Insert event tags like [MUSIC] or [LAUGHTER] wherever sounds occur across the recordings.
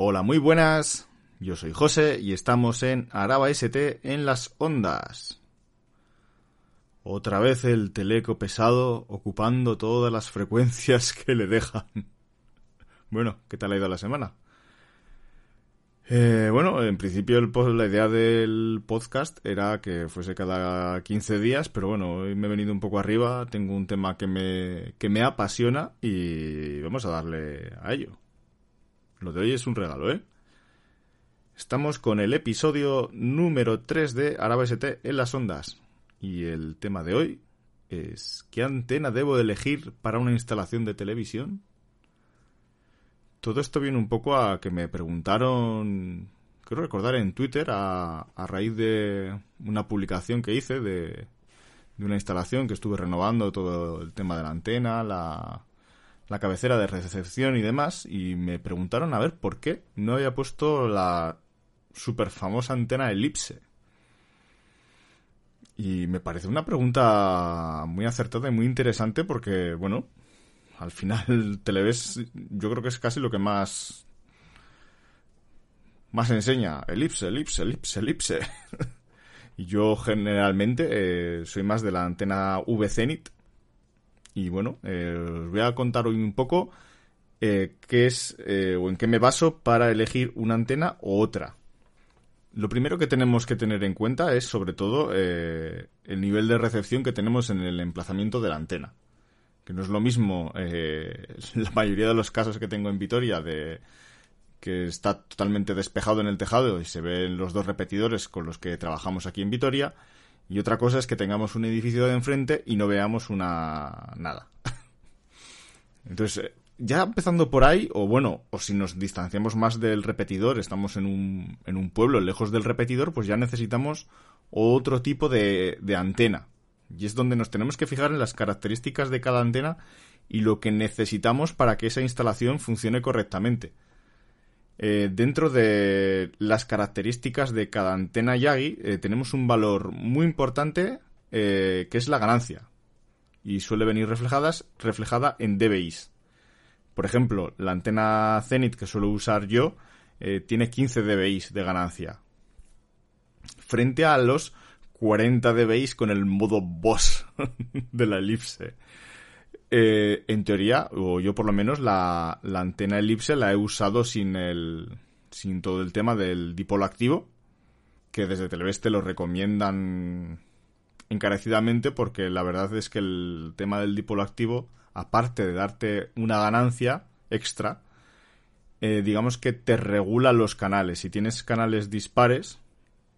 Hola, muy buenas. Yo soy José y estamos en Araba ST en las ondas. Otra vez el teleco pesado ocupando todas las frecuencias [LAUGHS] que le dejan. Bueno, ¿qué tal ha ido la semana? Eh, bueno, en principio la idea del podcast era que fuese cada 15 días, pero bueno, hoy me he venido un poco arriba, tengo un tema que me, que me apasiona y vamos a darle a ello. Lo de hoy es un regalo, ¿eh? Estamos con el episodio número 3 de Araba ST en las ondas. Y el tema de hoy es ¿qué antena debo elegir para una instalación de televisión? Todo esto viene un poco a que me preguntaron, quiero recordar en Twitter, a, a raíz de una publicación que hice de, de, una instalación que estuve renovando todo el tema de la antena, la, la cabecera de recepción y demás, y me preguntaron a ver por qué no había puesto la super famosa antena elipse. Y me parece una pregunta muy acertada y muy interesante porque, bueno, al final [LAUGHS] Televes yo creo que es casi lo que más más enseña. Elipse, elipse, elipse, elipse. [LAUGHS] y yo generalmente eh, soy más de la antena V-Zenit. Y bueno, eh, os voy a contar hoy un poco eh, qué es o en qué me baso para elegir una antena u otra. Lo primero que tenemos que tener en cuenta es sobre todo eh, el nivel de recepción que tenemos en el emplazamiento de la antena. Que no es lo mismo eh, [LAUGHS] la mayoría de los casos que tengo en Vitoria de que está totalmente despejado en el tejado y se ven los dos repetidores con los que trabajamos aquí en Vitoria. Y otra cosa es que tengamos un edificio de enfrente y no veamos una nada. [LAUGHS] Entonces, ya empezando por ahí, o bueno, o si nos distanciamos más del repetidor, estamos en un, en un pueblo lejos del repetidor, pues ya necesitamos otro tipo de, de antena. Y es donde nos tenemos que fijar en las características de cada antena y lo que necesitamos para que esa instalación funcione correctamente. Eh, dentro de las características de cada antena Yagi eh, tenemos un valor muy importante eh, que es la ganancia y suele venir reflejadas, reflejada en dBIs. Por ejemplo, la antena Zenith que suelo usar yo eh, tiene 15 dBi de ganancia. Frente a los 40 dBi con el modo boss [LAUGHS] de la elipse. Eh, en teoría, o yo por lo menos, la, antena elipse la he usado sin el. sin todo el tema del dipolo activo. Que desde Televeste lo recomiendan encarecidamente porque la verdad es que el tema del dipolo activo aparte de darte una ganancia extra, eh, digamos que te regula los canales. Si tienes canales dispares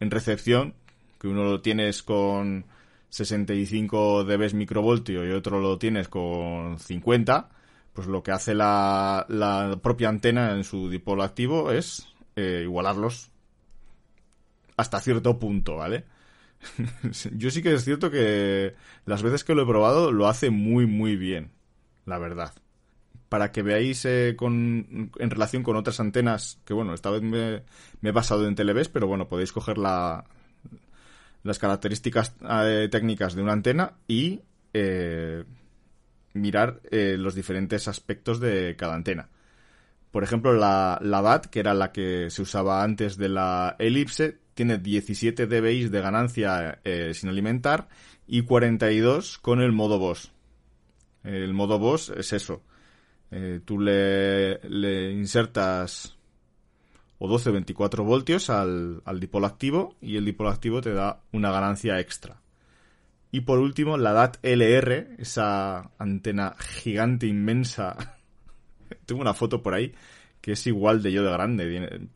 en recepción, que uno lo tienes con 65 dB microvoltio y otro lo tienes con 50, pues lo que hace la, la propia antena en su dipolo activo es eh, igualarlos hasta cierto punto, ¿vale? [LAUGHS] Yo sí que es cierto que las veces que lo he probado lo hace muy muy bien la verdad. Para que veáis eh, con, en relación con otras antenas, que bueno, esta vez me, he basado en Televes, pero bueno, podéis coger la, las características eh, técnicas de una antena y eh, mirar los diferentes aspectos de cada antena. Por ejemplo, la, la BAT, que era la que se usaba antes de la elipse, tiene 17 dBi de ganancia sin alimentar y 42 con el modo Boss. El modo boss es eso. Eh, tú le, le, insertas o 12 o 24 voltios al, al dipolo activo y el dipolo activo te da una ganancia extra. Y por último, la DAT LR, esa antena gigante, inmensa. [LAUGHS] Tengo una foto por ahí que es igual de yo de grande. Tiene,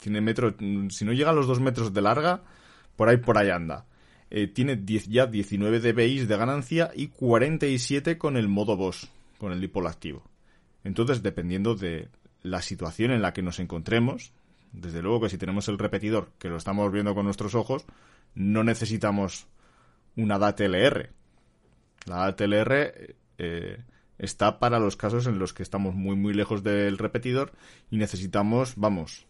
tiene metro, si no llega a los 2 metros de larga, por ahí por ahí anda. Eh, tiene 10, ya 19 dBi de ganancia y 47 con el modo boss, con el dipolo activo. Entonces, dependiendo de la situación en la que nos encontremos, desde luego que si tenemos el repetidor, que lo estamos viendo con nuestros ojos, no necesitamos una DAT-LR. La DAT-LR eh, está para los casos en los que estamos muy muy lejos del repetidor y necesitamos, vamos,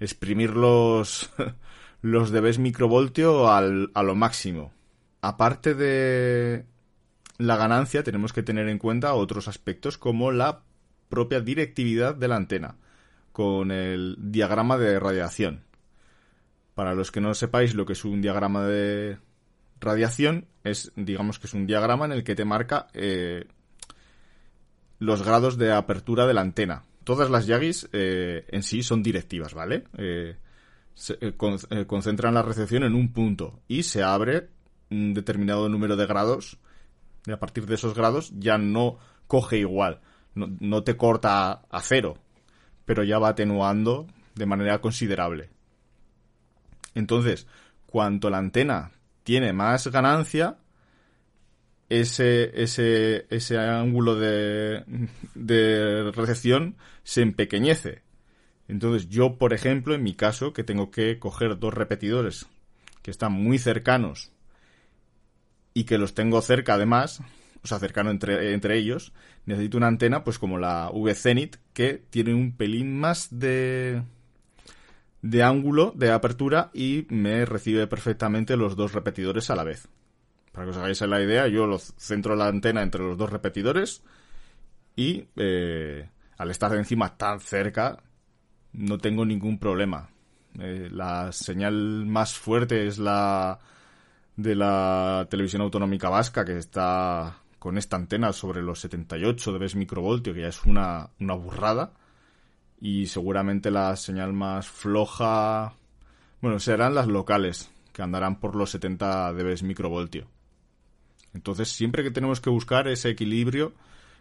exprimir los, [LAUGHS] los debes microvoltio al, a lo máximo. Aparte de la ganancia, tenemos que tener en cuenta otros aspectos como la propia directividad de la antena. con el diagrama de radiación. Para los que no sepáis lo que es un diagrama de radiación, es, digamos que es un diagrama en el que te marca eh, los grados de apertura de la antena. Todas las Yagis eh, en sí son directivas, ¿vale? Eh, se, concentran la recepción en un punto y se abre un determinado número de grados y a partir de esos grados ya no coge igual, no, te corta a cero, pero ya va atenuando de manera considerable. Entonces, cuanto la antena tiene más ganancia, ese, ese, ese ángulo de, de recepción se empequeñece. Entonces yo, por ejemplo, en mi caso, que tengo que coger dos repetidores que están muy cercanos y que los tengo cerca además, o sea, cercano entre, entre ellos, necesito una antena pues como la V-Zenith que tiene un pelín más de de ángulo de apertura y me recibe perfectamente los dos repetidores a la vez. Para que os hagáis la idea, yo lo centro la antena entre los dos repetidores y eh, al estar encima tan cerca no tengo ningún problema. Eh, la señal más fuerte es la de la televisión autonómica vasca que está con esta antena sobre los 78 dB microvoltio, que ya es una, una burrada. Y seguramente la señal más floja, bueno, serán las locales, que andarán por los 70 dB microvoltio. Entonces, siempre que tenemos que buscar ese equilibrio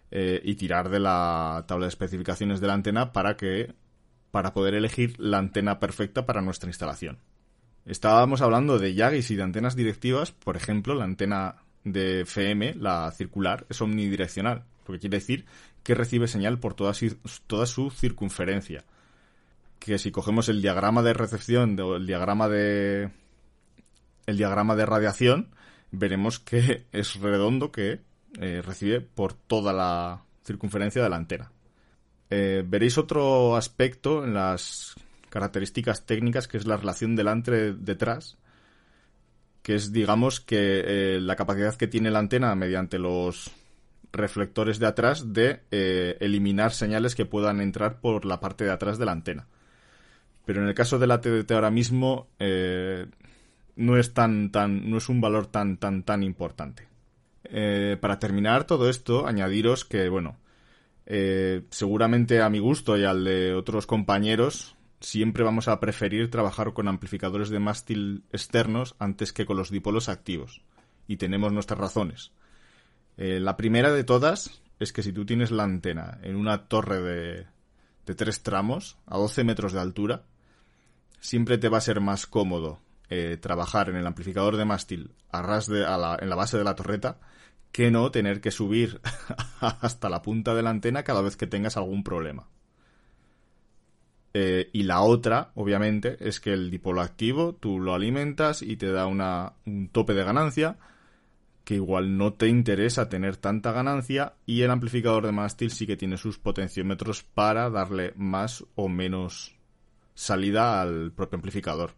eh, y tirar de la tabla de especificaciones de la antena para que para poder elegir la antena perfecta para nuestra instalación. Estábamos hablando de Yagis y de antenas directivas, por ejemplo, la antena de FM, la circular, es omnidireccional, lo que quiere decir que recibe señal por toda, su circunferencia. Que si cogemos el diagrama de recepción o el diagrama de el diagrama de radiación, veremos que [LAUGHS] es redondo que eh, recibe por toda la circunferencia de. Eh, veréis otro aspecto en las características técnicas que es la relación delante-detrás, que es, digamos, que eh, la capacidad que tiene la antena mediante los reflectores de atrás de eliminar señales que puedan entrar por la parte de atrás de la antena. Pero en el caso de la TDT ahora mismo, no es tan, tan, no es un valor tan, tan, tan importante. Eh, para terminar todo esto, añadiros que, bueno, eh, seguramente a mi gusto y al de otros compañeros, siempre vamos a preferir trabajar con amplificadores de mástil externos antes que con los dipolos activos. Y tenemos nuestras razones. Eh, la primera de todas es que si tú tienes la antena en una torre de, de tres tramos, a 12 metros de altura, siempre te va a ser más cómodo eh, trabajar en el amplificador de mástil a ras de, en la base de la torreta que no tener que subir [LAUGHS] hasta la punta de la antena cada vez que tengas algún problema. Eh, y la otra, obviamente, es que el dipolo activo tú lo alimentas y te da una, un tope de ganancia que igual no te interesa tener tanta ganancia y el amplificador de mástil sí que tiene sus potenciómetros para darle más o menos salida al propio amplificador.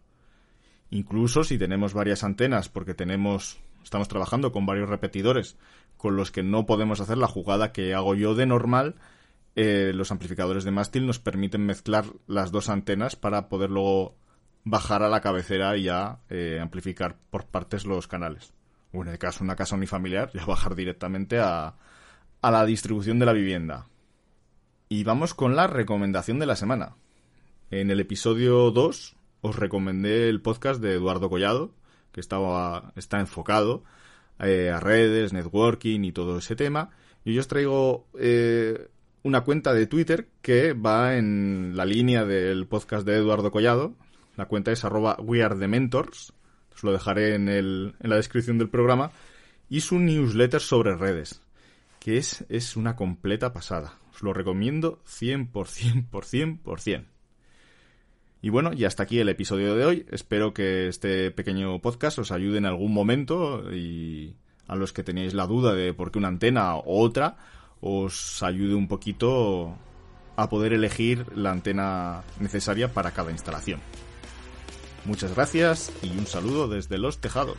Incluso si tenemos varias antenas, porque tenemos, estamos trabajando con varios repetidores con los que no podemos hacer la jugada que hago yo de normal, eh, los amplificadores de mástil nos permiten mezclar las dos antenas para poder luego bajar a la cabecera y ya eh, amplificar por partes los canales. O en el caso de una casa unifamiliar, ya bajar directamente a, a la distribución de la vivienda. Y vamos con la recomendación de la semana. En el episodio 2 os recomendé el podcast de Eduardo Collado, que estaba, está enfocado eh, a redes, networking y todo ese tema. Y yo os traigo eh, una cuenta de Twitter que va en la línea del podcast de Eduardo Collado. La cuenta es arroba wearethementors. Os lo dejaré en, el, en la descripción del programa. Y su newsletter sobre redes, que es, es una completa pasada. Os lo recomiendo 100%, por 100%, por 100%. Y bueno, y hasta aquí el episodio de hoy. Espero que este pequeño podcast os ayude en algún momento y a los que tenéis la duda de por qué una antena o otra, os ayude un poquito a poder elegir la antena necesaria para cada instalación. Muchas gracias y un saludo desde los tejados.